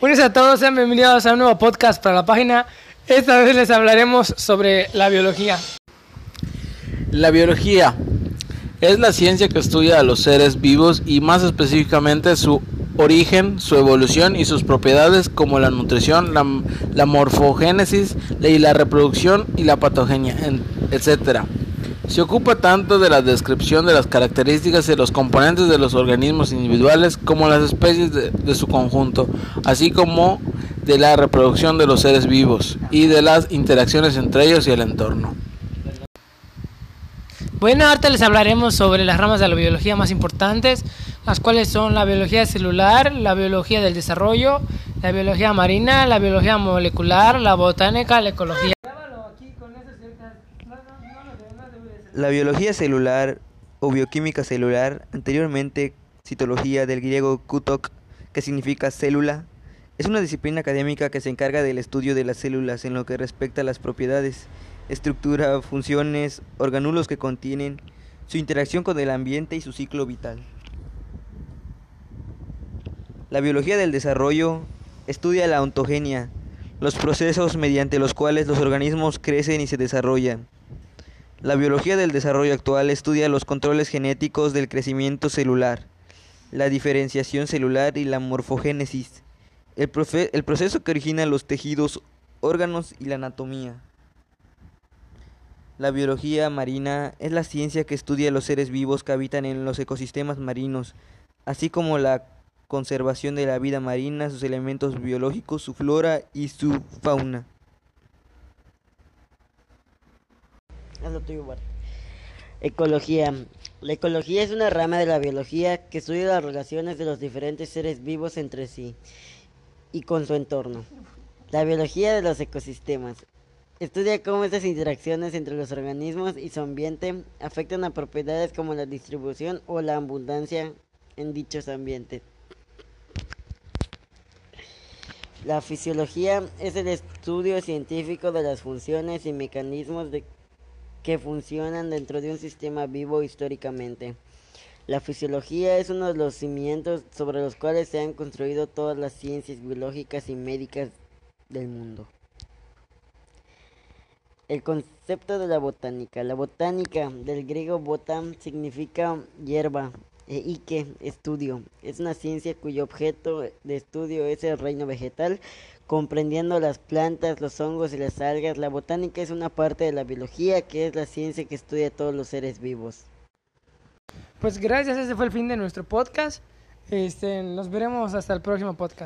Buenos a todos, sean bienvenidos a un nuevo podcast para la página. Esta vez les hablaremos sobre la biología. La biología es la ciencia que estudia a los seres vivos y más específicamente su origen, su evolución y sus propiedades como la nutrición, la, la morfogénesis y la reproducción y la patogenia, etc. Se ocupa tanto de la descripción de las características y los componentes de los organismos individuales como las especies de, de, su conjunto, así como de la reproducción de los seres vivos y de las interacciones entre ellos y el entorno. Bueno, ahorita les hablaremos sobre las ramas de la biología más importantes, las cuales son la biología celular, la biología del desarrollo, la biología marina, la biología molecular, la botánica, la ecología. La biología celular o bioquímica celular, anteriormente citología del griego kutok, que significa célula, es una disciplina académica que se encarga del estudio de las células en lo que respecta a las propiedades, estructura, funciones, organulos que contienen, su interacción con el ambiente y su ciclo vital. La biología del desarrollo estudia la ontogenia, los procesos mediante los cuales los organismos crecen y se desarrollan. La biología del desarrollo actual estudia los controles genéticos del crecimiento celular, la diferenciación celular y la morfogénesis, el, proceso que origina los tejidos, órganos y la anatomía. La biología marina es la ciencia que estudia los seres vivos que habitan en los ecosistemas marinos, así como la conservación de la vida marina, sus elementos biológicos, su flora y su fauna. Ecología. La ecología es una rama de la biología que estudia las relaciones de los diferentes seres vivos entre sí y con su entorno. La biología de los ecosistemas. Estudia cómo estas interacciones entre los organismos y su ambiente afectan a propiedades como la distribución o la abundancia en dichos ambientes. La fisiología es el estudio científico de las funciones y mecanismos de que funcionan dentro de un sistema vivo históricamente. La fisiología es uno de los cimientos sobre los cuales se han construido todas las ciencias biológicas y médicas del mundo. El concepto de la botánica. La botánica, del griego botan, significa hierba ike, estudio. Es una ciencia cuyo objeto de estudio es el reino vegetal, comprendiendo las plantas, los hongos y las algas. La botánica es una parte de la biología que es la ciencia que estudia todos los seres vivos. Pues gracias, ese fue el fin de nuestro podcast. Este, nos veremos hasta el próximo podcast.